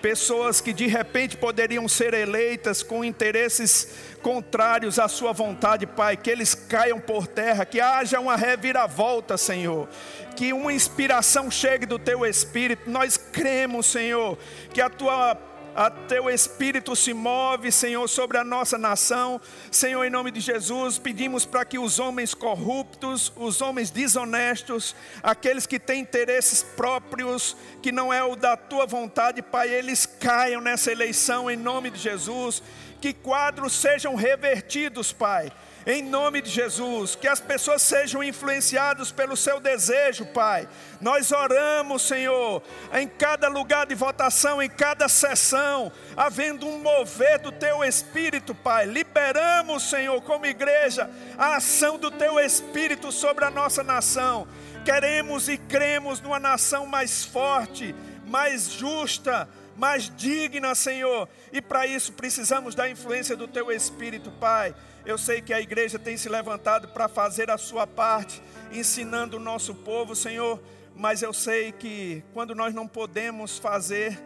pessoas que de repente poderiam ser eleitas com interesses contrários à Sua vontade, Pai, que eles caiam por terra, que haja uma reviravolta, Senhor, que uma inspiração chegue do Teu Espírito. Nós cremos, Senhor, que a Tua a teu espírito se move, Senhor, sobre a nossa nação. Senhor, em nome de Jesus, pedimos para que os homens corruptos, os homens desonestos, aqueles que têm interesses próprios, que não é o da tua vontade, Pai, eles caiam nessa eleição em nome de Jesus. Que quadros sejam revertidos, Pai em nome de Jesus, que as pessoas sejam influenciadas pelo seu desejo, Pai. Nós oramos, Senhor, em cada lugar de votação, em cada sessão, havendo um mover do teu espírito, Pai. Liberamos, Senhor, como igreja, a ação do teu espírito sobre a nossa nação. Queremos e cremos numa nação mais forte, mais justa, mais digna, Senhor. E para isso precisamos da influência do teu espírito, Pai. Eu sei que a igreja tem se levantado para fazer a sua parte, ensinando o nosso povo, Senhor, mas eu sei que quando nós não podemos fazer,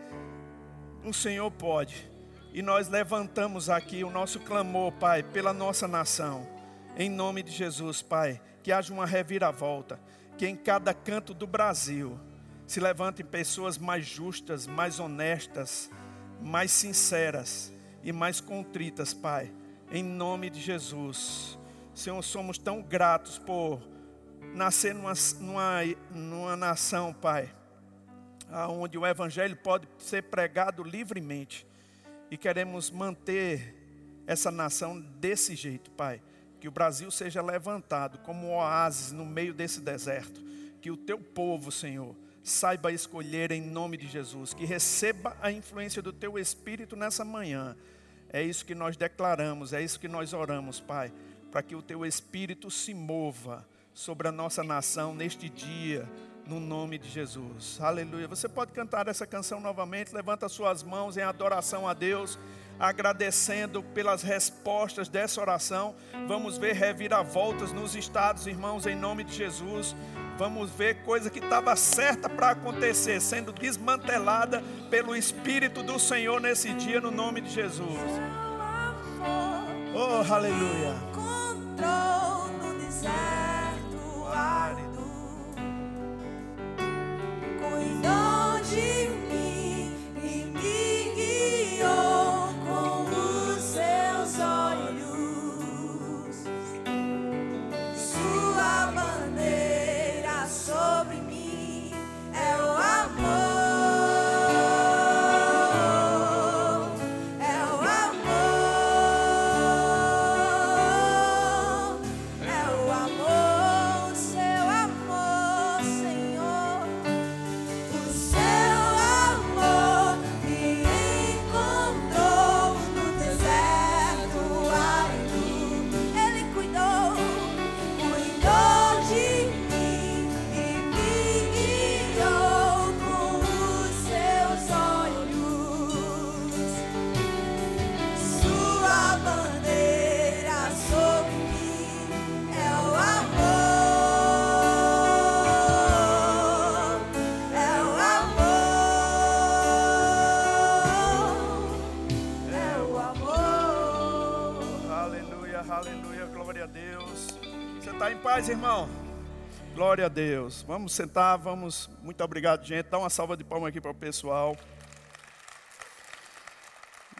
o Senhor pode. E nós levantamos aqui o nosso clamor, Pai, pela nossa nação. Em nome de Jesus, Pai, que haja uma reviravolta, que em cada canto do Brasil se levantem pessoas mais justas, mais honestas, mais sinceras e mais contritas, Pai em nome de Jesus. Senhor, somos tão gratos por nascer numa, numa, numa nação, Pai, onde o Evangelho pode ser pregado livremente. E queremos manter essa nação desse jeito, Pai. Que o Brasil seja levantado como oásis no meio desse deserto. Que o teu povo, Senhor, saiba escolher em nome de Jesus. Que receba a influência do teu Espírito nessa manhã é isso que nós declaramos, é isso que nós oramos, Pai, para que o teu espírito se mova sobre a nossa nação neste dia, no nome de Jesus. Aleluia. Você pode cantar essa canção novamente, levanta suas mãos em adoração a Deus, agradecendo pelas respostas dessa oração. Vamos ver reviravoltas nos estados, irmãos, em nome de Jesus. Vamos ver coisa que estava certa para acontecer, sendo desmantelada pelo Espírito do Senhor nesse dia, no nome de Jesus. Oh, aleluia. Encontrou no deserto árido, cuidou Glória a Deus. Vamos sentar, vamos. Muito obrigado, gente. Dá uma salva de palmas aqui para o pessoal.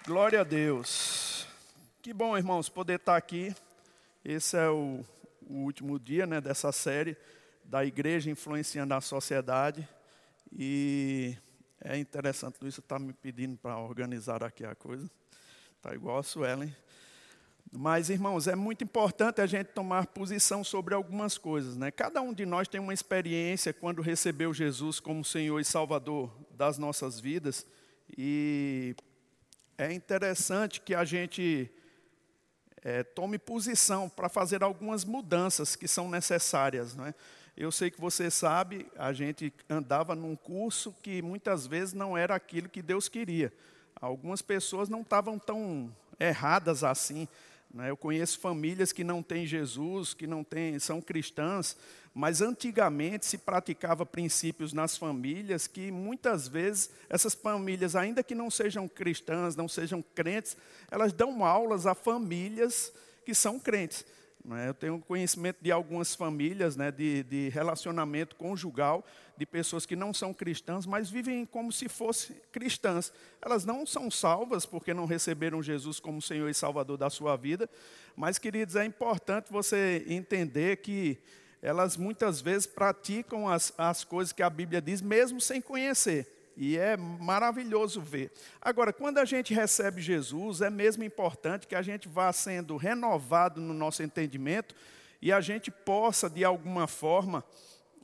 Glória a Deus. Que bom, irmãos, poder estar aqui. Esse é o, o último dia né, dessa série da igreja influenciando a sociedade. E é interessante, Luiz está me pedindo para organizar aqui a coisa. Está igual a Suelen. Mas, irmãos, é muito importante a gente tomar posição sobre algumas coisas. Né? Cada um de nós tem uma experiência quando recebeu Jesus como Senhor e Salvador das nossas vidas. E é interessante que a gente é, tome posição para fazer algumas mudanças que são necessárias. Não é? Eu sei que você sabe, a gente andava num curso que muitas vezes não era aquilo que Deus queria. Algumas pessoas não estavam tão erradas assim né? Eu conheço famílias que não têm Jesus, que não têm, são cristãs, mas antigamente se praticava princípios nas famílias que muitas vezes essas famílias, ainda que não sejam cristãs, não sejam crentes, elas dão aulas a famílias que são crentes. Né? Eu tenho conhecimento de algumas famílias né, de, de, relacionamento conjugal, de pessoas que não são cristãs, mas vivem como se fossem cristãs. Elas não são salvas porque não receberam Jesus como Senhor e Salvador da sua vida, mas, queridos, é importante você entender que elas muitas vezes praticam as, as coisas que a Bíblia diz, mesmo sem conhecer. E é maravilhoso ver. Agora, quando a gente recebe Jesus, é mesmo importante que a gente vá sendo renovado no nosso entendimento e a gente possa, de alguma forma,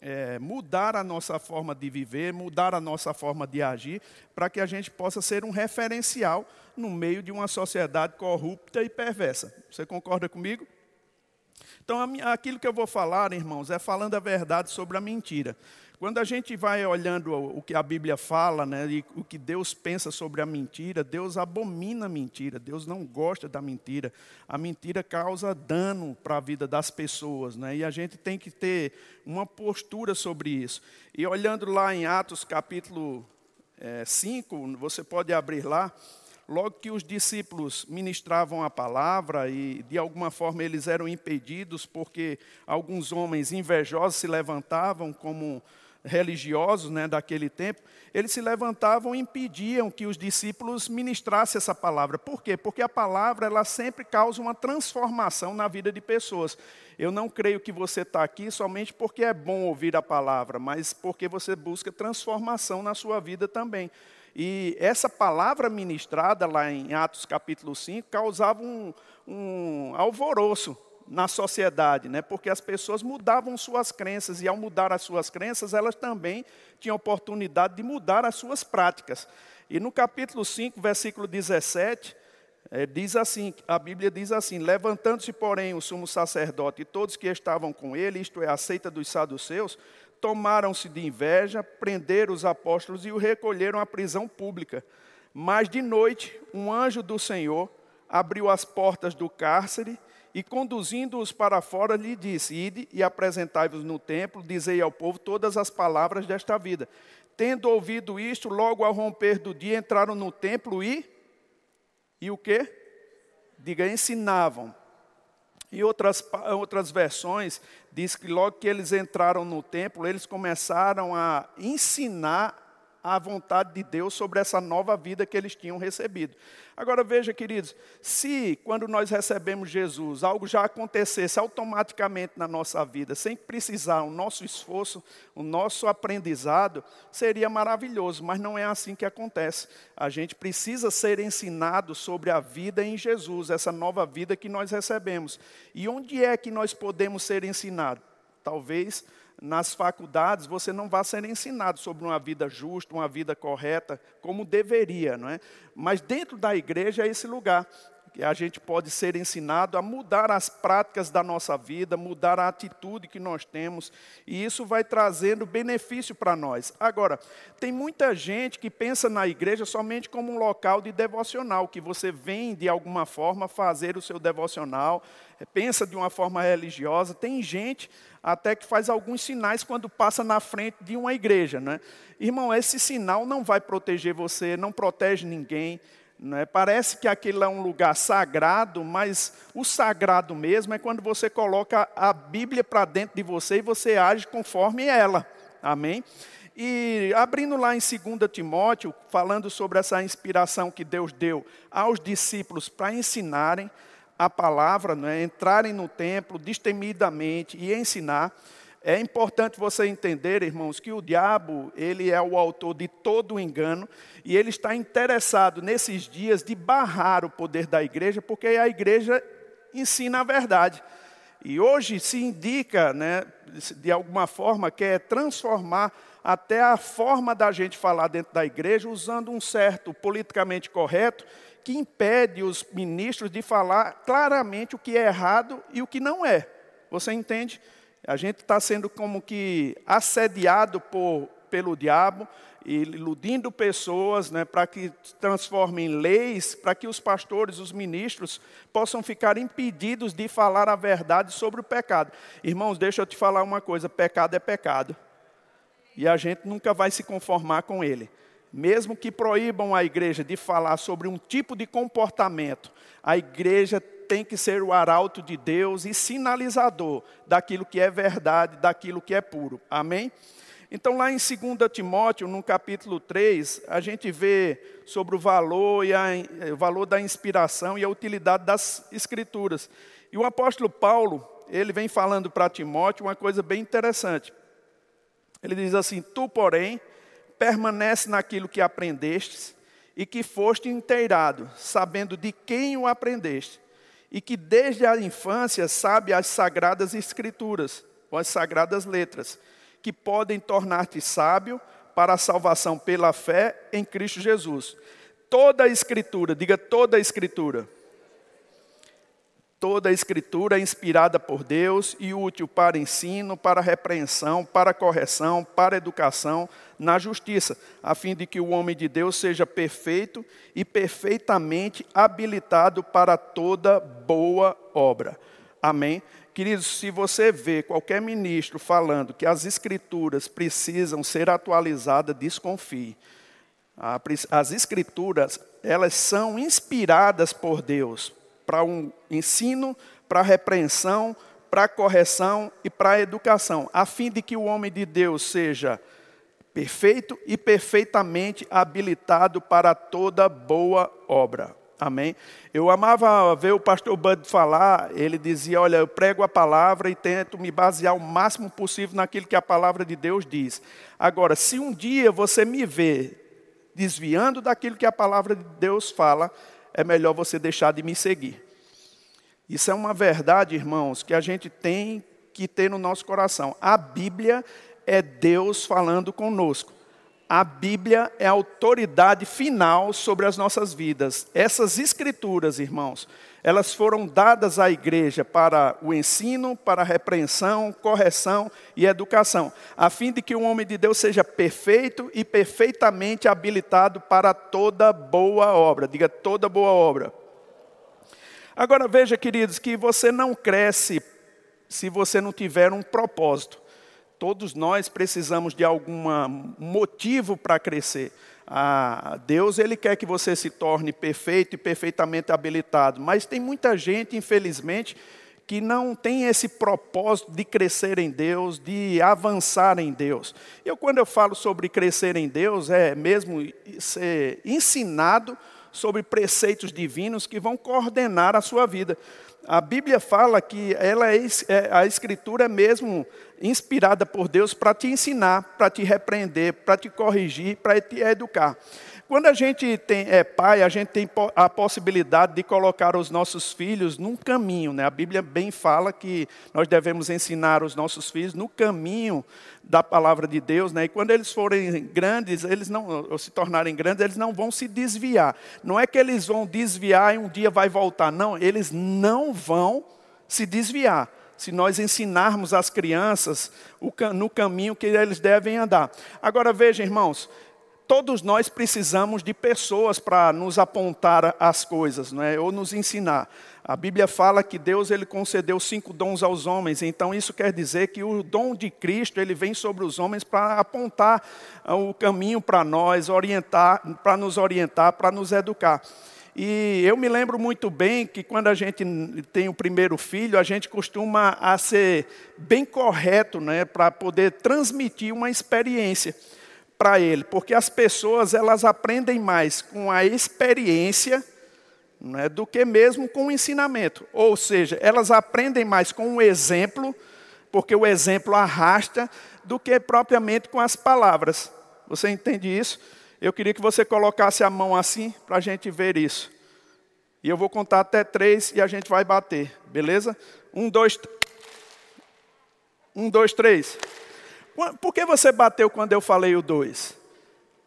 é, mudar a nossa forma de viver, mudar a nossa forma de agir, para que a gente possa ser um referencial no meio de uma sociedade corrupta e perversa. Você concorda comigo? Então, aquilo que eu vou falar, irmãos, é falando a verdade sobre a mentira. Quando a gente vai olhando o que a Bíblia fala, né, e o que Deus pensa sobre a mentira, Deus abomina a mentira, Deus não gosta da mentira. A mentira causa dano para a vida das pessoas, né, e a gente tem que ter uma postura sobre isso. E olhando lá em Atos capítulo 5, é, você pode abrir lá, logo que os discípulos ministravam a palavra e de alguma forma eles eram impedidos porque alguns homens invejosos se levantavam como religiosos né, daquele tempo, eles se levantavam e impediam que os discípulos ministrassem essa palavra. Por quê? Porque a palavra ela sempre causa uma transformação na vida de pessoas. Eu não creio que você está aqui somente porque é bom ouvir a palavra, mas porque você busca transformação na sua vida também. E essa palavra ministrada lá em Atos capítulo 5 causava um, um alvoroço na sociedade, né? porque as pessoas mudavam suas crenças, e ao mudar as suas crenças, elas também tinham oportunidade de mudar as suas práticas. E no capítulo 5, versículo 17, é, diz assim, a Bíblia diz assim, levantando-se, porém, o sumo sacerdote e todos que estavam com ele, isto é, a seita dos saduceus, tomaram-se de inveja, prenderam os apóstolos e o recolheram à prisão pública. Mas de noite, um anjo do Senhor abriu as portas do cárcere e conduzindo-os para fora, lhe disse: Ide e apresentai-vos no templo, dizei ao povo todas as palavras desta vida. Tendo ouvido isto, logo ao romper do dia, entraram no templo e. E o quê? Diga, ensinavam. Em outras, outras versões, diz que logo que eles entraram no templo, eles começaram a ensinar a vontade de Deus sobre essa nova vida que eles tinham recebido. Agora veja, queridos, se quando nós recebemos Jesus, algo já acontecesse automaticamente na nossa vida, sem precisar o nosso esforço, o nosso aprendizado, seria maravilhoso, mas não é assim que acontece. A gente precisa ser ensinado sobre a vida em Jesus, essa nova vida que nós recebemos. E onde é que nós podemos ser ensinados? Talvez nas faculdades você não vai ser ensinado sobre uma vida justa, uma vida correta, como deveria, não é? Mas dentro da igreja é esse lugar que a gente pode ser ensinado a mudar as práticas da nossa vida, mudar a atitude que nós temos, e isso vai trazendo benefício para nós. Agora, tem muita gente que pensa na igreja somente como um local de devocional, que você vem de alguma forma fazer o seu devocional, pensa de uma forma religiosa. Tem gente até que faz alguns sinais quando passa na frente de uma igreja. Né? Irmão, esse sinal não vai proteger você, não protege ninguém. Né? Parece que aquele é um lugar sagrado, mas o sagrado mesmo é quando você coloca a Bíblia para dentro de você e você age conforme ela. Amém? E abrindo lá em 2 Timóteo, falando sobre essa inspiração que Deus deu aos discípulos para ensinarem, a palavra, né, entrarem no templo destemidamente e ensinar. É importante você entender, irmãos, que o diabo, ele é o autor de todo o engano e ele está interessado nesses dias de barrar o poder da igreja, porque a igreja ensina a verdade. E hoje se indica, né, de alguma forma, que é transformar até a forma da gente falar dentro da igreja usando um certo politicamente correto que impede os ministros de falar claramente o que é errado e o que não é. Você entende? A gente está sendo como que assediado por, pelo diabo, iludindo pessoas, né, para que transformem em leis, para que os pastores, os ministros, possam ficar impedidos de falar a verdade sobre o pecado. Irmãos, deixa eu te falar uma coisa: pecado é pecado. E a gente nunca vai se conformar com ele. Mesmo que proíbam a igreja de falar sobre um tipo de comportamento, a igreja tem que ser o arauto de Deus e sinalizador daquilo que é verdade, daquilo que é puro. Amém? Então, lá em 2 Timóteo, no capítulo 3, a gente vê sobre o valor, e a, o valor da inspiração e a utilidade das Escrituras. E o apóstolo Paulo, ele vem falando para Timóteo uma coisa bem interessante. Ele diz assim: Tu, porém, permanece naquilo que aprendestes e que foste inteirado, sabendo de quem o aprendeste e que desde a infância sabe as sagradas escrituras, ou as sagradas letras, que podem tornar-te sábio para a salvação pela fé em Cristo Jesus. Toda a escritura, diga toda a escritura Toda a escritura é inspirada por Deus e útil para ensino, para repreensão, para correção, para educação na justiça, a fim de que o homem de Deus seja perfeito e perfeitamente habilitado para toda boa obra. Amém? Queridos, se você vê qualquer ministro falando que as escrituras precisam ser atualizadas, desconfie. As escrituras, elas são inspiradas por Deus para um ensino, para repreensão, para correção e para educação, a fim de que o homem de Deus seja perfeito e perfeitamente habilitado para toda boa obra. Amém? Eu amava ver o pastor Bud falar, ele dizia: Olha, eu prego a palavra e tento me basear o máximo possível naquilo que a palavra de Deus diz. Agora, se um dia você me vê desviando daquilo que a palavra de Deus fala, é melhor você deixar de me seguir. Isso é uma verdade, irmãos, que a gente tem que ter no nosso coração. A Bíblia é Deus falando conosco. A Bíblia é a autoridade final sobre as nossas vidas. Essas escrituras, irmãos, elas foram dadas à igreja para o ensino, para a repreensão, correção e educação, a fim de que o homem de Deus seja perfeito e perfeitamente habilitado para toda boa obra. Diga toda boa obra. Agora veja, queridos, que você não cresce se você não tiver um propósito. Todos nós precisamos de algum motivo para crescer. Ah, Deus ele quer que você se torne perfeito e perfeitamente habilitado, mas tem muita gente, infelizmente, que não tem esse propósito de crescer em Deus, de avançar em Deus. Eu quando eu falo sobre crescer em Deus é mesmo ser ensinado sobre preceitos divinos que vão coordenar a sua vida. A Bíblia fala que ela é, é a Escritura é mesmo inspirada por Deus para te ensinar, para te repreender, para te corrigir, para te educar. Quando a gente tem, é pai, a gente tem a possibilidade de colocar os nossos filhos num caminho. Né? A Bíblia bem fala que nós devemos ensinar os nossos filhos no caminho da palavra de Deus. Né? E quando eles forem grandes, eles não, ou se tornarem grandes, eles não vão se desviar. Não é que eles vão desviar e um dia vai voltar. Não, eles não vão se desviar se nós ensinarmos as crianças no caminho que eles devem andar. Agora veja, irmãos, todos nós precisamos de pessoas para nos apontar as coisas, não é? ou nos ensinar. A Bíblia fala que Deus ele concedeu cinco dons aos homens, então isso quer dizer que o dom de Cristo ele vem sobre os homens para apontar ah, o caminho para nós, orientar, para nos orientar, para nos educar. E eu me lembro muito bem que quando a gente tem o primeiro filho, a gente costuma a ser bem correto, né, para poder transmitir uma experiência para ele, porque as pessoas elas aprendem mais com a experiência né, do que mesmo com o ensinamento. Ou seja, elas aprendem mais com o exemplo, porque o exemplo arrasta, do que propriamente com as palavras. Você entende isso? Eu queria que você colocasse a mão assim para a gente ver isso. E eu vou contar até três e a gente vai bater, beleza? Um, dois, um, dois, três. Por que você bateu quando eu falei o dois?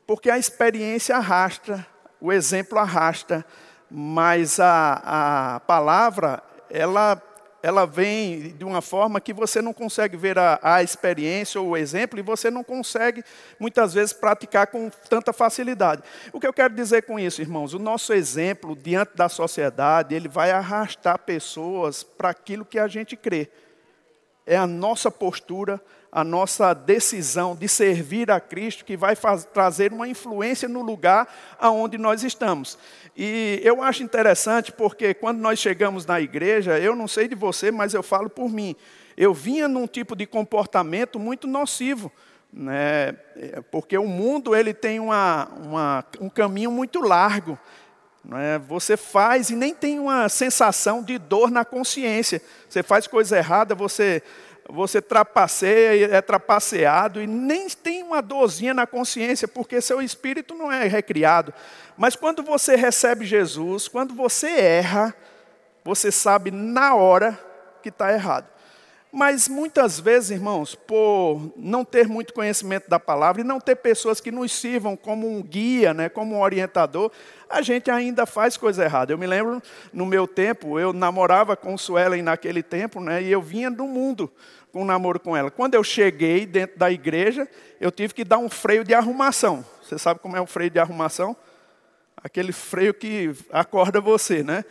Porque a experiência arrasta, o exemplo arrasta, mas a, a palavra, ela ela vem de uma forma que você não consegue ver a, a experiência ou o exemplo e você não consegue, muitas vezes, praticar com tanta facilidade. O que eu quero dizer com isso, irmãos? O nosso exemplo diante da sociedade, ele vai arrastar pessoas para aquilo que a gente crê. É a nossa postura, a nossa decisão de servir a Cristo que vai trazer uma influência no lugar aonde nós estamos. E eu acho interessante porque quando nós chegamos na igreja, eu não sei de você, mas eu falo por mim. Eu vinha num tipo de comportamento muito nocivo, né? porque o mundo ele tem uma, uma, um caminho muito largo. Né? Você faz e nem tem uma sensação de dor na consciência. Você faz coisa errada, você você trapaceia, é trapaceado e nem tem uma dorzinha na consciência, porque seu espírito não é recriado. Mas quando você recebe Jesus, quando você erra, você sabe na hora que está errado. Mas muitas vezes, irmãos, por não ter muito conhecimento da palavra e não ter pessoas que nos sirvam como um guia, né, como um orientador, a gente ainda faz coisa errada. Eu me lembro, no meu tempo, eu namorava com Suelen naquele tempo, né, e eu vinha do mundo com um namoro com ela. Quando eu cheguei dentro da igreja, eu tive que dar um freio de arrumação. Você sabe como é o freio de arrumação? Aquele freio que acorda você, né?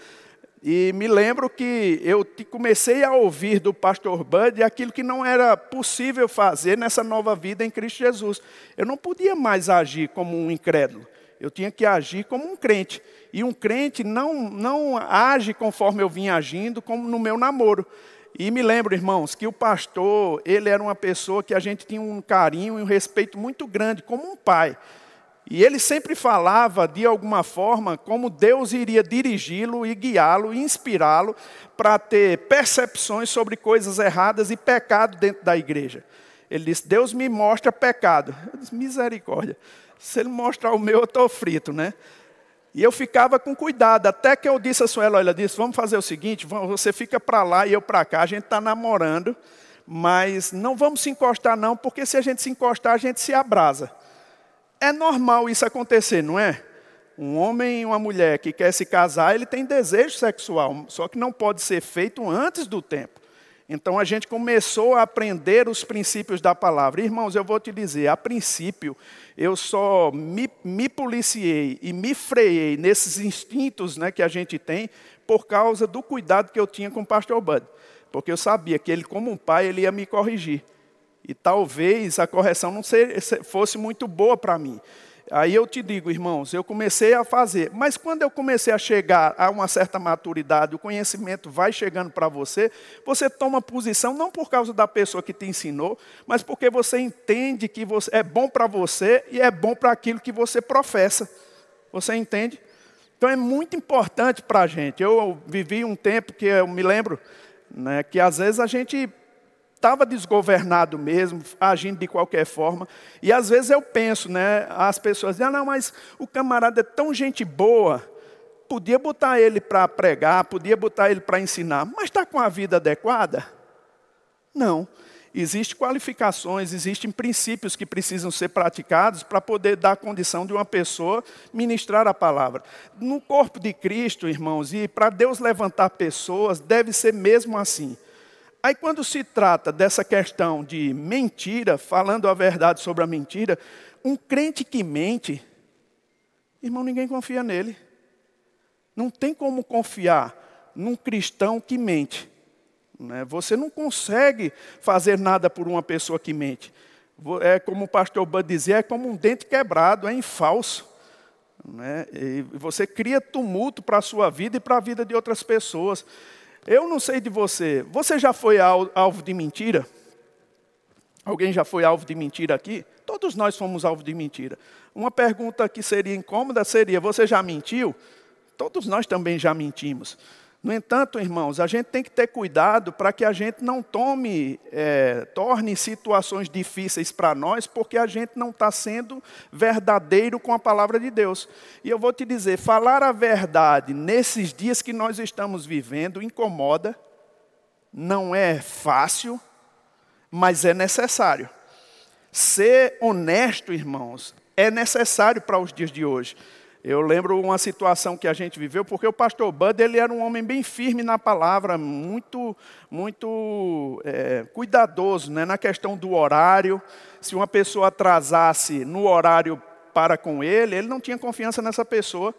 E me lembro que eu comecei a ouvir do pastor Bud aquilo que não era possível fazer nessa nova vida em Cristo Jesus. Eu não podia mais agir como um incrédulo. Eu tinha que agir como um crente. E um crente não, não age conforme eu vinha agindo, como no meu namoro. E me lembro, irmãos, que o pastor, ele era uma pessoa que a gente tinha um carinho e um respeito muito grande, como um pai. E ele sempre falava, de alguma forma, como Deus iria dirigi-lo e guiá-lo inspirá-lo para ter percepções sobre coisas erradas e pecado dentro da igreja. Ele disse: Deus me mostra pecado. Eu disse: misericórdia. Se ele mostrar o meu, eu estou frito, né? E eu ficava com cuidado, até que eu disse a Suela, olha, disse, vamos fazer o seguinte, você fica para lá e eu para cá, a gente está namorando, mas não vamos se encostar não, porque se a gente se encostar, a gente se abrasa. É normal isso acontecer, não é? Um homem e uma mulher que quer se casar, ele tem desejo sexual, só que não pode ser feito antes do tempo. Então a gente começou a aprender os princípios da palavra. Irmãos, eu vou te dizer, a princípio, eu só me, me policiei e me freiei nesses instintos né, que a gente tem por causa do cuidado que eu tinha com o pastor Bud. Porque eu sabia que ele, como um pai, ele ia me corrigir. E talvez a correção não fosse muito boa para mim. Aí eu te digo, irmãos, eu comecei a fazer, mas quando eu comecei a chegar a uma certa maturidade, o conhecimento vai chegando para você, você toma posição não por causa da pessoa que te ensinou, mas porque você entende que você, é bom para você e é bom para aquilo que você professa. Você entende? Então é muito importante para a gente. Eu vivi um tempo que eu me lembro né, que às vezes a gente estava desgovernado mesmo, agindo de qualquer forma. E às vezes eu penso, né, as pessoas dizem, ah, não, mas o camarada é tão gente boa, podia botar ele para pregar, podia botar ele para ensinar, mas está com a vida adequada? Não. Existem qualificações, existem princípios que precisam ser praticados para poder dar condição de uma pessoa ministrar a palavra. No corpo de Cristo, irmãos, e para Deus levantar pessoas, deve ser mesmo assim. Aí, quando se trata dessa questão de mentira, falando a verdade sobre a mentira, um crente que mente, irmão, ninguém confia nele. Não tem como confiar num cristão que mente. Né? Você não consegue fazer nada por uma pessoa que mente. É como o pastor Bud dizia, é como um dente quebrado, é em falso. Né? E você cria tumulto para a sua vida e para a vida de outras pessoas. Eu não sei de você. Você já foi alvo de mentira? Alguém já foi alvo de mentira aqui? Todos nós fomos alvo de mentira. Uma pergunta que seria incômoda seria: você já mentiu? Todos nós também já mentimos. No entanto, irmãos, a gente tem que ter cuidado para que a gente não tome, é, torne situações difíceis para nós, porque a gente não está sendo verdadeiro com a palavra de Deus. E eu vou te dizer, falar a verdade nesses dias que nós estamos vivendo incomoda, não é fácil, mas é necessário. Ser honesto, irmãos, é necessário para os dias de hoje. Eu lembro uma situação que a gente viveu, porque o pastor Bud ele era um homem bem firme na palavra, muito, muito é, cuidadoso né, na questão do horário. Se uma pessoa atrasasse no horário para com ele, ele não tinha confiança nessa pessoa,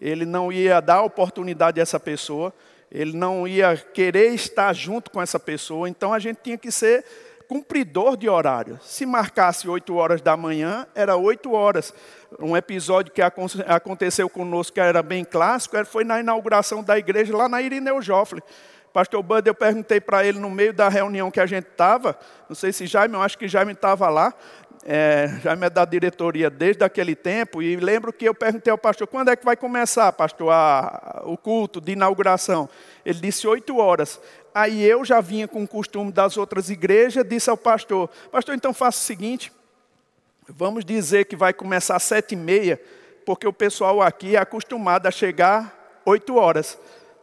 ele não ia dar oportunidade a essa pessoa, ele não ia querer estar junto com essa pessoa, então a gente tinha que ser cumpridor de horário. Se marcasse 8 horas da manhã, era 8 horas. Um episódio que aconteceu conosco, que era bem clássico, foi na inauguração da igreja lá na Irineu Joffre. Pastor Bud, eu perguntei para ele no meio da reunião que a gente estava, não sei se Jaime, eu acho que Jaime estava lá, é, Jaime é da diretoria desde aquele tempo, e lembro que eu perguntei ao pastor, quando é que vai começar, pastor, a, o culto de inauguração? Ele disse oito horas. Aí eu já vinha com o costume das outras igrejas, disse ao pastor, pastor, então faça o seguinte, vamos dizer que vai começar às sete e meia, porque o pessoal aqui é acostumado a chegar oito horas.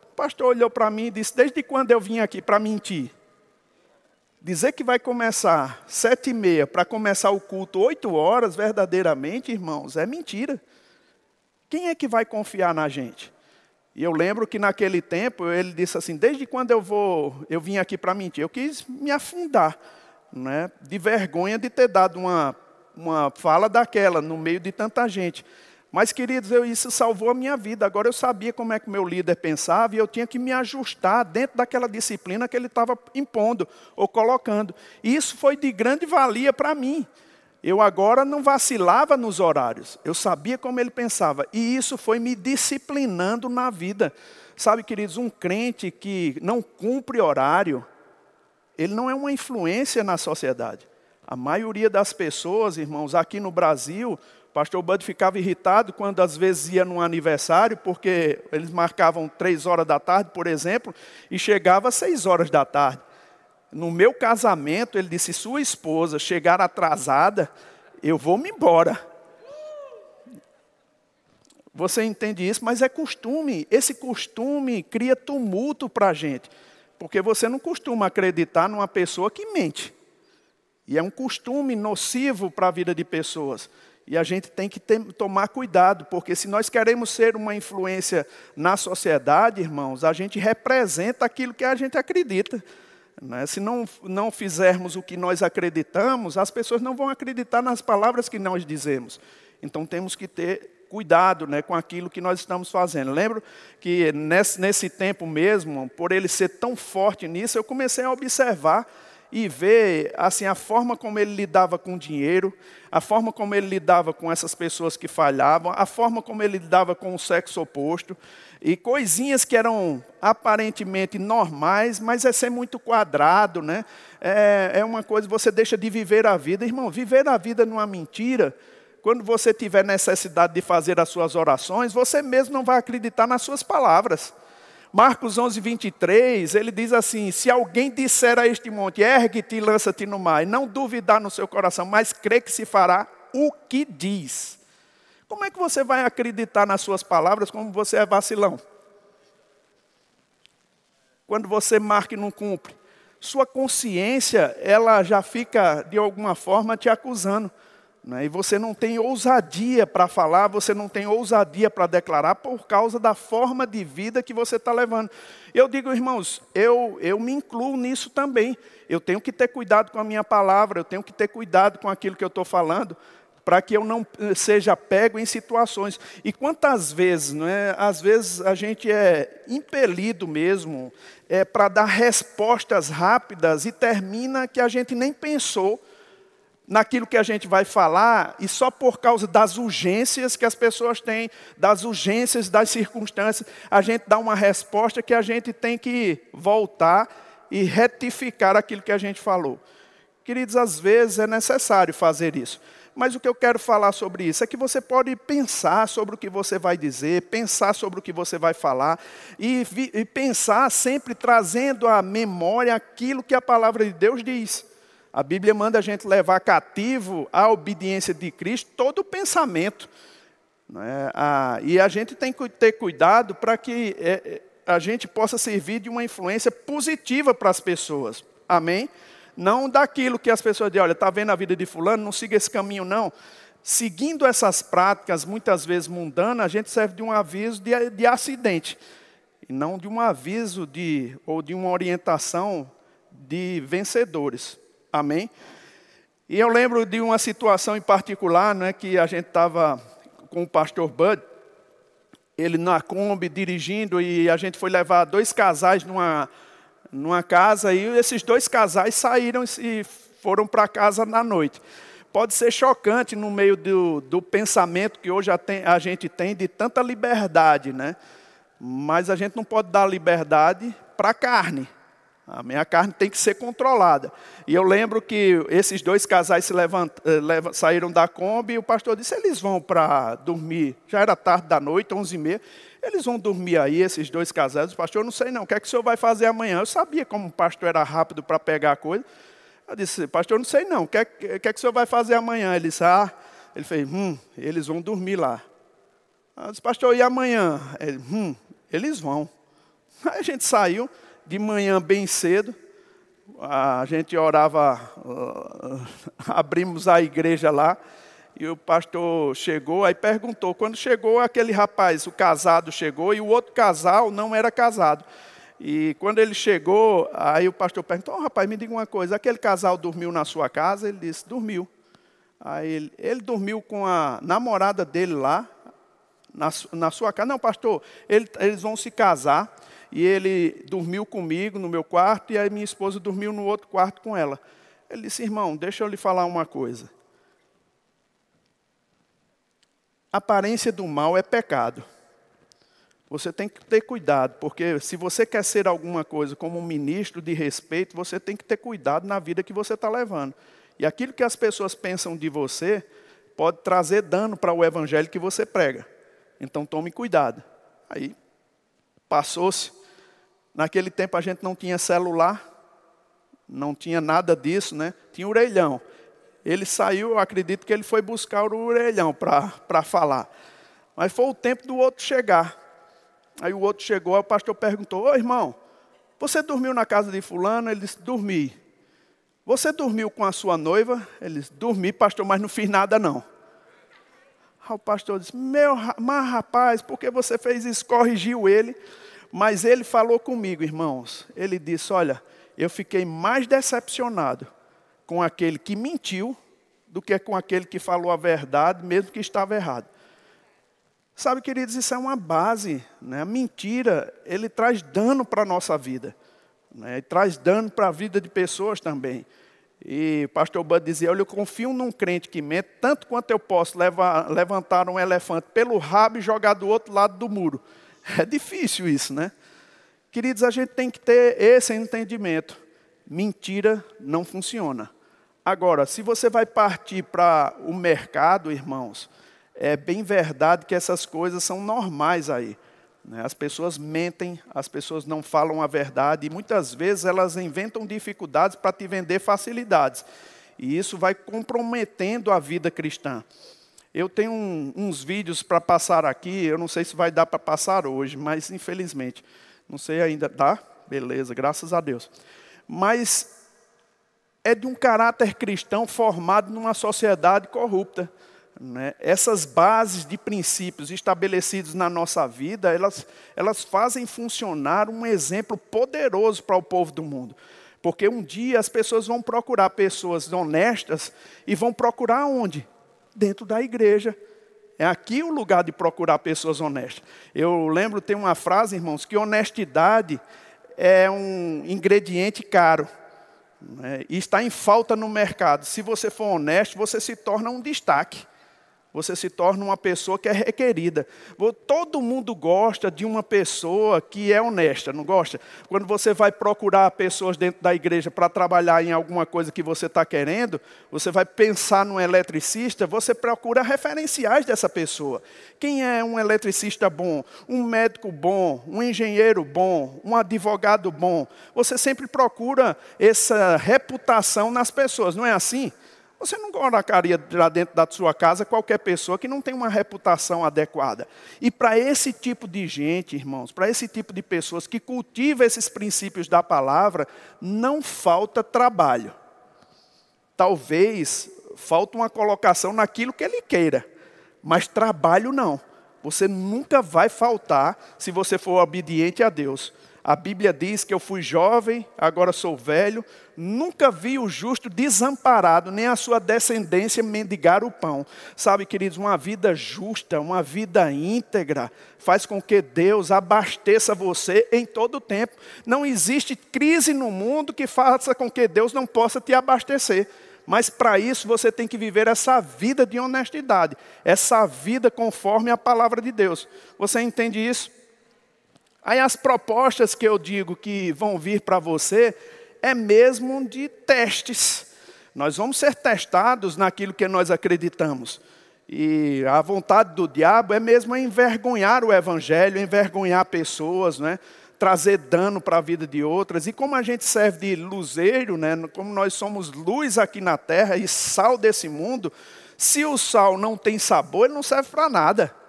O pastor olhou para mim e disse, desde quando eu vim aqui para mentir? Dizer que vai começar sete e meia para começar o culto oito horas, verdadeiramente, irmãos, é mentira. Quem é que vai confiar na gente? E eu lembro que naquele tempo ele disse assim: desde quando eu vou, eu vim aqui para mentir, eu quis me afundar, né? De vergonha de ter dado uma uma fala daquela no meio de tanta gente. Mas, queridos, eu, isso salvou a minha vida. Agora eu sabia como é que meu líder pensava e eu tinha que me ajustar dentro daquela disciplina que ele estava impondo ou colocando. E isso foi de grande valia para mim. Eu agora não vacilava nos horários. Eu sabia como ele pensava. E isso foi me disciplinando na vida. Sabe, queridos, um crente que não cumpre horário, ele não é uma influência na sociedade. A maioria das pessoas, irmãos, aqui no Brasil, pastor Bud ficava irritado quando às vezes ia num aniversário, porque eles marcavam três horas da tarde, por exemplo, e chegava às seis horas da tarde. No meu casamento, ele disse: sua esposa chegar atrasada, eu vou me embora. Você entende isso? Mas é costume. Esse costume cria tumulto para a gente. Porque você não costuma acreditar numa pessoa que mente. E é um costume nocivo para a vida de pessoas. E a gente tem que ter, tomar cuidado, porque se nós queremos ser uma influência na sociedade, irmãos, a gente representa aquilo que a gente acredita. Né? Se não, não fizermos o que nós acreditamos, as pessoas não vão acreditar nas palavras que nós dizemos. Então temos que ter cuidado né, com aquilo que nós estamos fazendo. Lembro que nesse, nesse tempo mesmo, por ele ser tão forte nisso, eu comecei a observar e ver assim a forma como ele lidava com o dinheiro, a forma como ele lidava com essas pessoas que falhavam, a forma como ele lidava com o sexo oposto e coisinhas que eram aparentemente normais, mas é ser muito quadrado, né? É, é uma coisa você deixa de viver a vida, irmão. Viver a vida numa mentira. Quando você tiver necessidade de fazer as suas orações, você mesmo não vai acreditar nas suas palavras. Marcos 11, 23, ele diz assim: Se alguém disser a este monte, ergue-te e lança-te no mar, e não duvidar no seu coração, mas crê que se fará o que diz. Como é que você vai acreditar nas suas palavras como você é vacilão? Quando você marca e não cumpre. Sua consciência, ela já fica, de alguma forma, te acusando. Né? E você não tem ousadia para falar, você não tem ousadia para declarar por causa da forma de vida que você está levando. Eu digo, irmãos, eu, eu me incluo nisso também. Eu tenho que ter cuidado com a minha palavra, eu tenho que ter cuidado com aquilo que eu estou falando, para que eu não eh, seja pego em situações. E quantas vezes, não é? Às vezes a gente é impelido mesmo é, para dar respostas rápidas e termina que a gente nem pensou naquilo que a gente vai falar e só por causa das urgências que as pessoas têm, das urgências das circunstâncias, a gente dá uma resposta que a gente tem que voltar e retificar aquilo que a gente falou. Queridos, às vezes é necessário fazer isso. Mas o que eu quero falar sobre isso é que você pode pensar sobre o que você vai dizer, pensar sobre o que você vai falar, e, e pensar sempre trazendo à memória aquilo que a palavra de Deus diz. A Bíblia manda a gente levar cativo à obediência de Cristo todo o pensamento. Né? Ah, e a gente tem que ter cuidado para que é, é, a gente possa servir de uma influência positiva para as pessoas. Amém? Não daquilo que as pessoas dizem, olha, está vendo a vida de fulano, não siga esse caminho não. seguindo essas práticas, muitas vezes mundanas, a gente serve de um aviso de, de acidente, e não de um aviso de, ou de uma orientação de vencedores. Amém? E eu lembro de uma situação em particular, né, que a gente estava com o pastor Bud, ele na Kombi dirigindo, e a gente foi levar dois casais numa, numa casa, e esses dois casais saíram e foram para casa na noite pode ser chocante no meio do, do pensamento que hoje a, tem, a gente tem de tanta liberdade, né? Mas a gente não pode dar liberdade para a carne. A minha carne tem que ser controlada. E eu lembro que esses dois casais se levant, eh, saíram da Kombi e o pastor disse: eles vão para dormir. Já era tarde da noite, onze e meia. Eles vão dormir aí, esses dois casais. O pastor, não sei não, o que é que o senhor vai fazer amanhã? Eu sabia como o pastor era rápido para pegar a coisa. Eu disse, pastor, não sei não, o que, é, que, é que o senhor vai fazer amanhã? Ele disse, ah, ele fez, hum, eles vão dormir lá. Eu disse, pastor, e amanhã? Ele, hum, eles vão. Aí a gente saiu de manhã bem cedo, a gente orava, uh, abrimos a igreja lá, e o pastor chegou, aí perguntou, quando chegou aquele rapaz, o casado chegou, e o outro casal não era casado. E quando ele chegou, aí o pastor perguntou: oh, rapaz, me diga uma coisa, aquele casal dormiu na sua casa? Ele disse: dormiu. Aí ele, ele dormiu com a namorada dele lá, na, na sua casa. Não, pastor, ele, eles vão se casar. E ele dormiu comigo no meu quarto, e aí minha esposa dormiu no outro quarto com ela. Ele disse: irmão, deixa eu lhe falar uma coisa. Aparência do mal é pecado. Você tem que ter cuidado, porque se você quer ser alguma coisa como um ministro de respeito, você tem que ter cuidado na vida que você está levando. E aquilo que as pessoas pensam de você pode trazer dano para o evangelho que você prega. Então tome cuidado. Aí passou-se. Naquele tempo a gente não tinha celular, não tinha nada disso, né? Tinha orelhão. Ele saiu, eu acredito que ele foi buscar o orelhão para falar. Mas foi o tempo do outro chegar. Aí o outro chegou, o pastor perguntou: Ô irmão, você dormiu na casa de Fulano? Ele disse: Dormi. Você dormiu com a sua noiva? Ele disse: Dormi, pastor, mas não fiz nada não. Aí o pastor disse: Meu, mas rapaz, por que você fez isso? Corrigiu ele. Mas ele falou comigo, irmãos. Ele disse: Olha, eu fiquei mais decepcionado com aquele que mentiu do que com aquele que falou a verdade, mesmo que estava errado. Sabe, queridos, isso é uma base. Né? A mentira, ele traz dano para a nossa vida. Né? traz dano para a vida de pessoas também. E o pastor Bud dizia, olha, eu confio num crente que mente, tanto quanto eu posso levar, levantar um elefante pelo rabo e jogar do outro lado do muro. É difícil isso, né? Queridos, a gente tem que ter esse entendimento. Mentira não funciona. Agora, se você vai partir para o mercado, irmãos, é bem verdade que essas coisas são normais aí. Né? As pessoas mentem, as pessoas não falam a verdade e muitas vezes elas inventam dificuldades para te vender facilidades. E isso vai comprometendo a vida cristã. Eu tenho um, uns vídeos para passar aqui, eu não sei se vai dar para passar hoje, mas infelizmente, não sei ainda, dá? Beleza, graças a Deus. Mas é de um caráter cristão formado numa sociedade corrupta. Né? Essas bases de princípios estabelecidos na nossa vida, elas, elas fazem funcionar um exemplo poderoso para o povo do mundo. Porque um dia as pessoas vão procurar pessoas honestas e vão procurar onde? Dentro da igreja. É aqui o lugar de procurar pessoas honestas. Eu lembro, tem uma frase, irmãos, que honestidade é um ingrediente caro. Né? E está em falta no mercado. Se você for honesto, você se torna um destaque você se torna uma pessoa que é requerida. Todo mundo gosta de uma pessoa que é honesta, não gosta? Quando você vai procurar pessoas dentro da igreja para trabalhar em alguma coisa que você está querendo, você vai pensar num eletricista, você procura referenciais dessa pessoa. Quem é um eletricista bom, um médico bom, um engenheiro bom, um advogado bom? Você sempre procura essa reputação nas pessoas, não é assim? Você não colocaria lá dentro da sua casa qualquer pessoa que não tem uma reputação adequada. E para esse tipo de gente, irmãos, para esse tipo de pessoas que cultiva esses princípios da palavra, não falta trabalho. Talvez falta uma colocação naquilo que ele queira, mas trabalho não. Você nunca vai faltar se você for obediente a Deus. A Bíblia diz que eu fui jovem, agora sou velho, nunca vi o justo desamparado, nem a sua descendência mendigar o pão. Sabe, queridos, uma vida justa, uma vida íntegra, faz com que Deus abasteça você em todo o tempo. Não existe crise no mundo que faça com que Deus não possa te abastecer. Mas para isso você tem que viver essa vida de honestidade, essa vida conforme a palavra de Deus. Você entende isso? Aí as propostas que eu digo que vão vir para você é mesmo de testes. Nós vamos ser testados naquilo que nós acreditamos. E a vontade do diabo é mesmo envergonhar o evangelho, envergonhar pessoas, né? trazer dano para a vida de outras. E como a gente serve de luzeiro, né? como nós somos luz aqui na terra e sal desse mundo, se o sal não tem sabor, ele não serve para nada.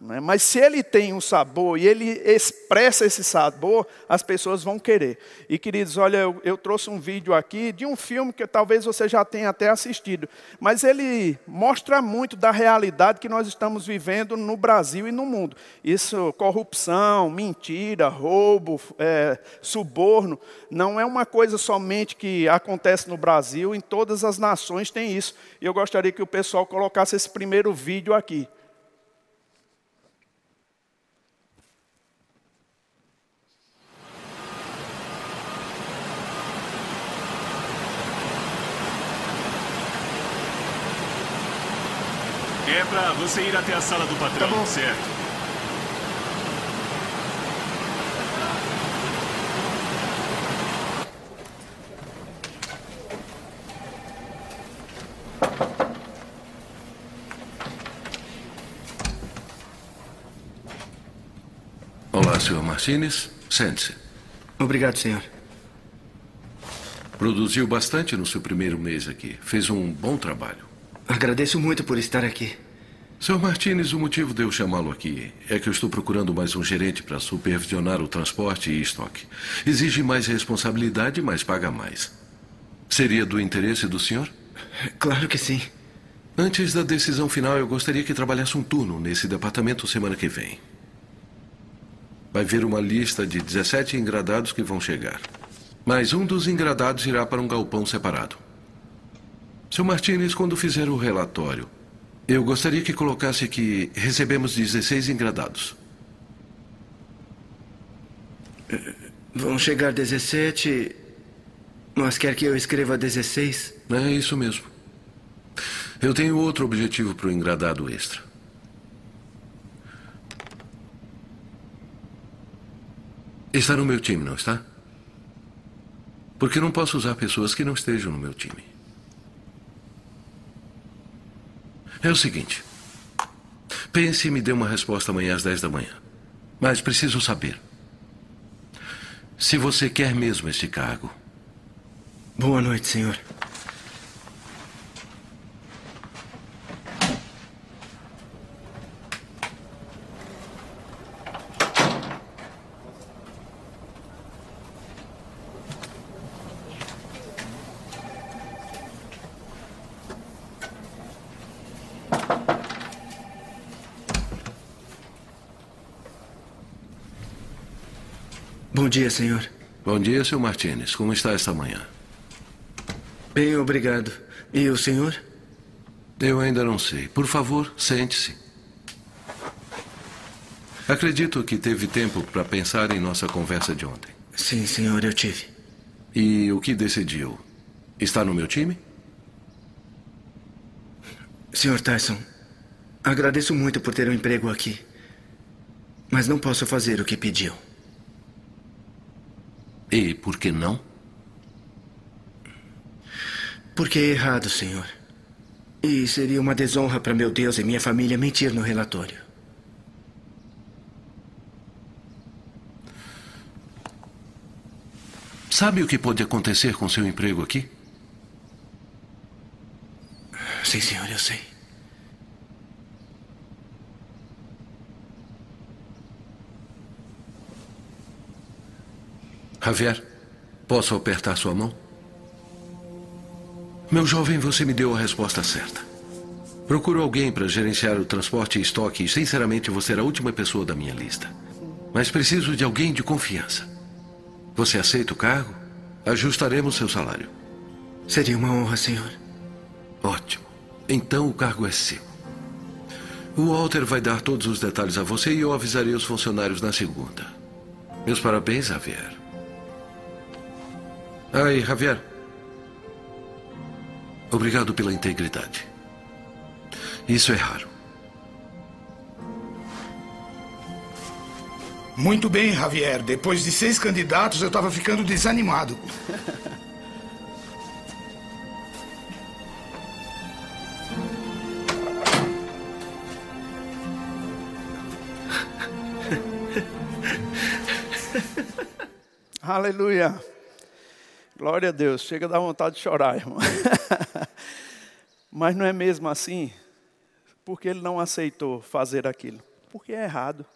Né? Mas se ele tem um sabor e ele expressa esse sabor, as pessoas vão querer. E queridos, olha, eu, eu, trouxe um vídeo aqui de um filme que talvez você já tenha até assistido, mas ele mostra muito da realidade que nós estamos vivendo no Brasil e no mundo. Isso, corrupção, mentira, roubo, é, suborno, não é uma coisa somente que acontece no Brasil, em todas as nações tem isso. E eu gostaria que o pessoal colocasse esse primeiro vídeo aqui. É pra você ir até a sala do patrão, Tá bom. certo? Olá, Sr. Martinez. Sente-se. Obrigado, senhor. Produziu bastante no seu primeiro mês aqui. Fez um bom trabalho. Agradeço muito por estar aqui. Sr. Martinez, o motivo de eu chamá-lo aqui é que eu estou procurando mais um gerente para supervisionar o transporte e estoque. Exige mais responsabilidade, mas paga mais. Seria do interesse do senhor? Claro que sim. Antes da decisão final, eu gostaria que trabalhasse um turno nesse departamento semana que vem. Vai ver uma lista de 17 engradados que vão chegar. Mas um dos engradados irá para um galpão separado. Seu Martinez, quando fizer o relatório, eu gostaria que colocasse que recebemos 16 engradados. Vão chegar 17, mas quer que eu escreva 16? É isso mesmo. Eu tenho outro objetivo para o engradado extra. Está no meu time, não está? Porque não posso usar pessoas que não estejam no meu time. É o seguinte. Pense e me dê uma resposta amanhã às 10 da manhã. Mas preciso saber. Se você quer mesmo este cargo. Boa noite, senhor. Bom dia, senhor. Bom dia, seu Martinez. Como está esta manhã? Bem, obrigado. E o senhor? Eu ainda não sei. Por favor, sente-se. Acredito que teve tempo para pensar em nossa conversa de ontem. Sim, senhor, eu tive. E o que decidiu? Está no meu time? Senhor Tyson, agradeço muito por ter um emprego aqui. Mas não posso fazer o que pediu. E por que não? Porque é errado, senhor. E seria uma desonra para meu Deus e minha família mentir no relatório. Sabe o que pode acontecer com seu emprego aqui? Sim, senhor, eu sei. Javier, posso apertar sua mão? Meu jovem, você me deu a resposta certa. Procuro alguém para gerenciar o transporte e estoque e, sinceramente, você era a última pessoa da minha lista. Mas preciso de alguém de confiança. Você aceita o cargo? Ajustaremos seu salário. Seria uma honra, senhor. Ótimo. Então o cargo é seu. O Walter vai dar todos os detalhes a você e eu avisarei os funcionários na segunda. Meus parabéns, Javier. Ai, Javier. Obrigado pela integridade. Isso é raro. Muito bem, Javier. Depois de seis candidatos, eu estava ficando desanimado. Aleluia. Glória a Deus. Chega a dar vontade de chorar, irmão. Mas não é mesmo assim? Porque ele não aceitou fazer aquilo? Porque é errado.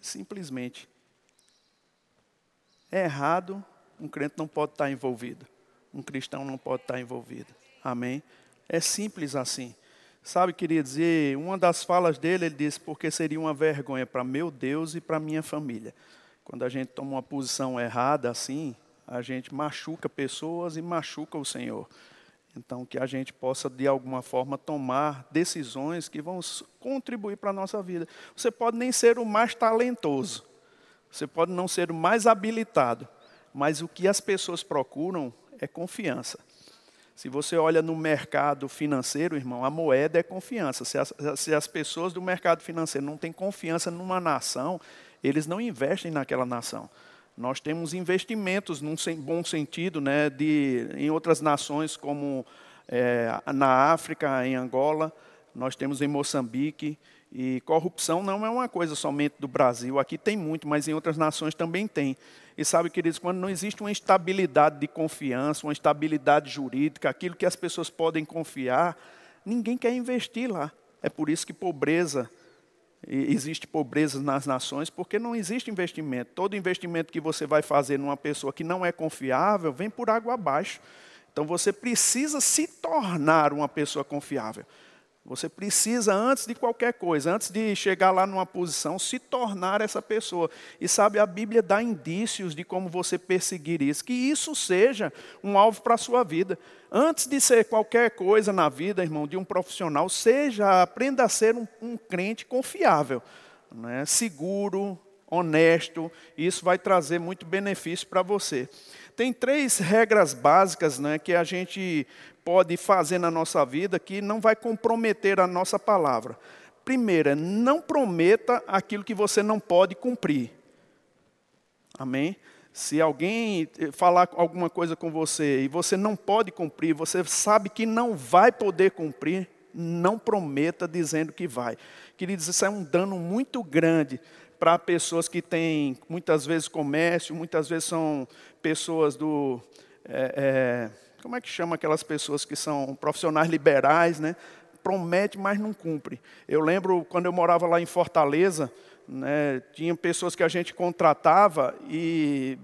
Simplesmente. É errado, um crente não pode estar envolvido. Um cristão não pode estar envolvido. Amém? É simples assim. Sabe, queria dizer, uma das falas dele, ele disse, porque seria uma vergonha para meu Deus e para minha família. Quando a gente toma uma posição errada assim, a gente machuca pessoas e machuca o Senhor. Então, que a gente possa, de alguma forma, tomar decisões que vão contribuir para a nossa vida. Você pode nem ser o mais talentoso, você pode não ser o mais habilitado, mas o que as pessoas procuram é confiança. Se você olha no mercado financeiro, irmão, a moeda é confiança. Se as, se as pessoas do mercado financeiro não têm confiança numa nação, eles não investem naquela nação. Nós temos investimentos, num bom sentido, né, de, em outras nações, como é, na África, em Angola, nós temos em Moçambique. E corrupção não é uma coisa somente do Brasil. Aqui tem muito, mas em outras nações também tem. E sabe, queridos, quando não existe uma estabilidade de confiança, uma estabilidade jurídica, aquilo que as pessoas podem confiar, ninguém quer investir lá. É por isso que pobreza, existe pobreza nas nações, porque não existe investimento. Todo investimento que você vai fazer numa pessoa que não é confiável, vem por água abaixo. Então você precisa se tornar uma pessoa confiável. Você precisa, antes de qualquer coisa, antes de chegar lá numa posição, se tornar essa pessoa. E sabe, a Bíblia dá indícios de como você perseguir isso. Que isso seja um alvo para a sua vida. Antes de ser qualquer coisa na vida, irmão, de um profissional, seja, aprenda a ser um, um crente confiável, né? seguro, honesto. Isso vai trazer muito benefício para você. Tem três regras básicas né, que a gente pode fazer na nossa vida que não vai comprometer a nossa palavra. Primeira, não prometa aquilo que você não pode cumprir. Amém? Se alguém falar alguma coisa com você e você não pode cumprir, você sabe que não vai poder cumprir, não prometa dizendo que vai. Queridos, isso é um dano muito grande para pessoas que têm muitas vezes comércio, muitas vezes são pessoas do. É, é, como é que chama aquelas pessoas que são profissionais liberais, né? Promete, mas não cumpre. Eu lembro quando eu morava lá em Fortaleza, né, tinha pessoas que a gente contratava e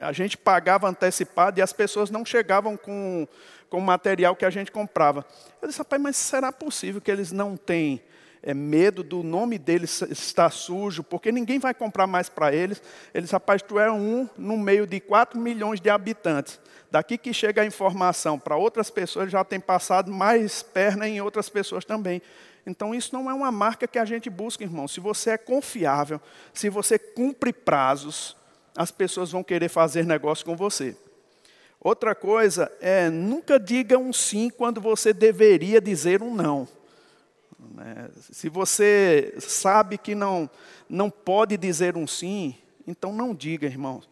a gente pagava antecipado e as pessoas não chegavam com, com o material que a gente comprava. Eu disse, rapaz, mas será possível que eles não têm é, medo do nome deles estar sujo, porque ninguém vai comprar mais para eles. Eles, rapaz, tu é um no meio de 4 milhões de habitantes. Daqui que chega a informação para outras pessoas, já tem passado mais perna em outras pessoas também. Então, isso não é uma marca que a gente busca, irmão. Se você é confiável, se você cumpre prazos, as pessoas vão querer fazer negócio com você. Outra coisa é, nunca diga um sim quando você deveria dizer um não. Né? Se você sabe que não, não pode dizer um sim, então não diga, irmão.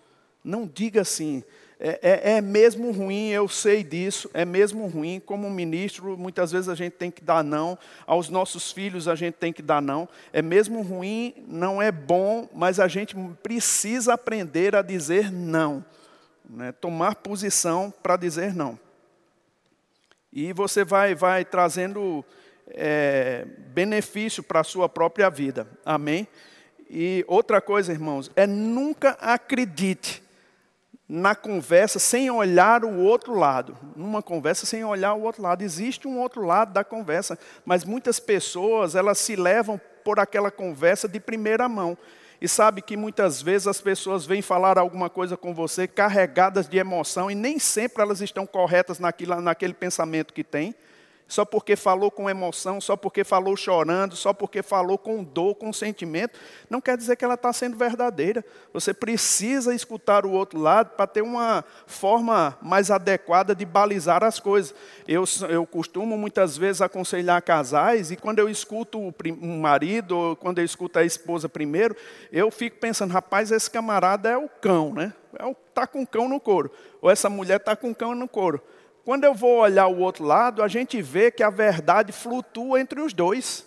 Não diga sim. É, é, é, mesmo ruim, eu sei disso, é mesmo ruim. Como ministro, muitas vezes a gente tem que dar não, aos nossos filhos a gente tem que dar não. É mesmo ruim, não é bom, mas a gente precisa aprender a dizer não, né? tomar posição para dizer não. E você vai, vai trazendo é, benefício para a sua própria vida. Amém? E outra coisa, irmãos, é nunca acredite na conversa sem olhar o outro lado. Numa conversa sem olhar o outro lado. Existe um outro lado da conversa, mas muitas pessoas, elas se levam por aquela conversa de primeira mão. E sabe que muitas vezes as pessoas vêm falar alguma coisa com você carregadas de emoção e nem sempre elas estão corretas naquilo, naquele pensamento que têm só porque falou com emoção, só porque falou chorando, só porque falou com dor, com sentimento, não quer dizer que ela está sendo verdadeira. Você precisa escutar o outro lado para ter uma forma mais adequada de balizar as coisas. Eu, eu costumo muitas vezes aconselhar casais, e quando eu escuto o marido, ou quando eu escuto a esposa primeiro, eu fico pensando, rapaz, esse camarada é o cão, né? Está é com o cão no couro. Ou essa mulher está com cão no couro. Quando eu vou olhar o outro lado, a gente vê que a verdade flutua entre os dois.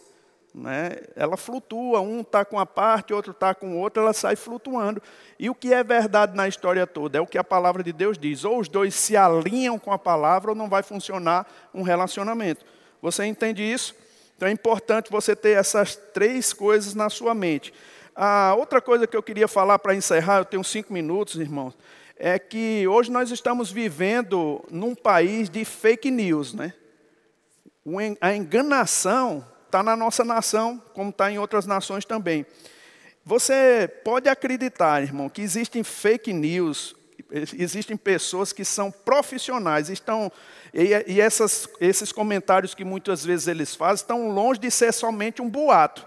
Né? Ela flutua, um está com a parte, outro está com outra, ela sai flutuando. E o que é verdade na história toda? É o que a palavra de Deus diz. Ou os dois se alinham com a palavra, ou não vai funcionar um relacionamento. Você entende isso? Então é importante você ter essas três coisas na sua mente. A outra coisa que eu queria falar para encerrar, eu tenho cinco minutos, irmãos, é que hoje nós estamos vivendo num país de fake news, né? A enganação está na nossa nação, como está em outras nações também. Você pode acreditar, irmão, que existem fake news, existem pessoas que são profissionais, estão e, essas, esses comentários que muitas vezes eles fazem estão longe de ser somente um boato.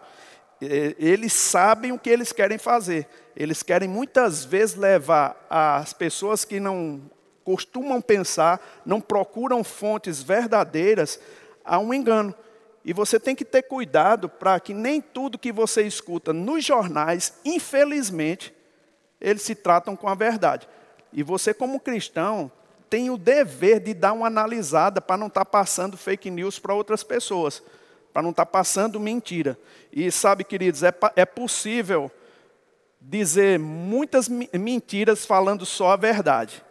Eles sabem o que eles querem fazer eles querem muitas vezes levar as pessoas que não costumam pensar, não procuram fontes verdadeiras, a um engano. E você tem que ter cuidado para que nem tudo que você escuta nos jornais, infelizmente, eles se tratam com a verdade. E você, como cristão, tem o dever de dar uma analisada para não estar tá passando fake news para outras pessoas, para não estar tá passando mentira. E sabe, queridos, é, é possível dizer muitas mentiras falando só a verdade.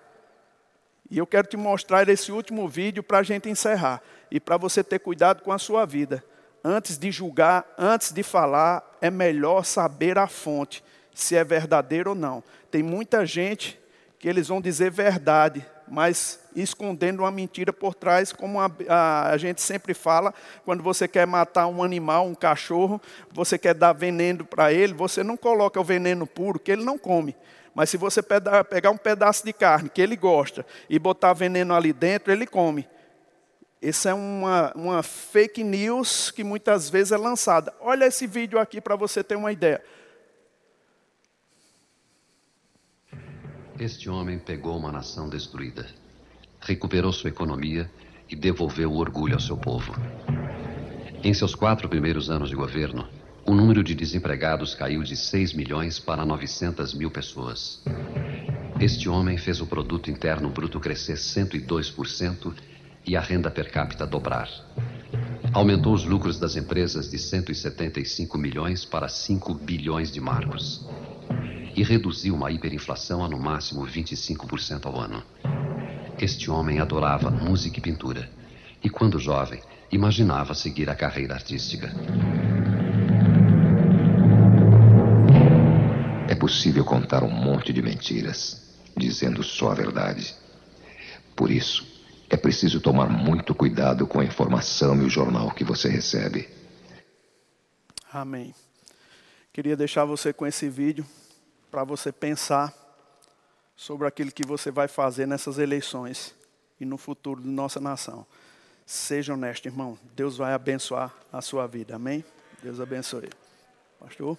E eu quero te mostrar esse último vídeo para a gente encerrar. E para você ter cuidado com a sua vida. Antes de julgar, antes de falar, é melhor saber a fonte, se é verdadeiro ou não. Tem muita gente que eles vão dizer verdade, mas escondendo uma mentira por trás, como a, a, a, gente sempre fala, quando você quer matar um animal, um cachorro, você quer dar veneno para ele, você não coloca o veneno puro, que ele não come. Mas se você pegar um pedaço de carne que ele gosta e botar veneno ali dentro, ele come. Essa é uma, uma fake news que muitas vezes é lançada. Olha esse vídeo aqui para você ter uma ideia. Este homem pegou uma nação destruída, recuperou sua economia e devolveu o orgulho ao seu povo. Em seus quatro primeiros anos de governo, o número de desempregados caiu de 6 milhões para 900 mil pessoas. Este homem fez o produto interno bruto crescer 102% e a renda per capita dobrar. Aumentou os lucros das empresas de 175 milhões para 5 bilhões de marcos e reduziu uma hiperinflação a no máximo 25% ao ano. Este homem adorava música e pintura, e quando jovem, imaginava seguir a carreira artística. É possível contar um monte de mentiras, dizendo só a verdade. Por isso, é preciso tomar muito cuidado com a informação e o jornal que você recebe. Amém. Queria deixar você com esse vídeo para você pensar sobre aquilo que você vai fazer nessas eleições e no futuro da nossa nação. Seja honesto, irmão. Deus vai abençoar a sua vida. Amém? Deus abençoe. Pastor?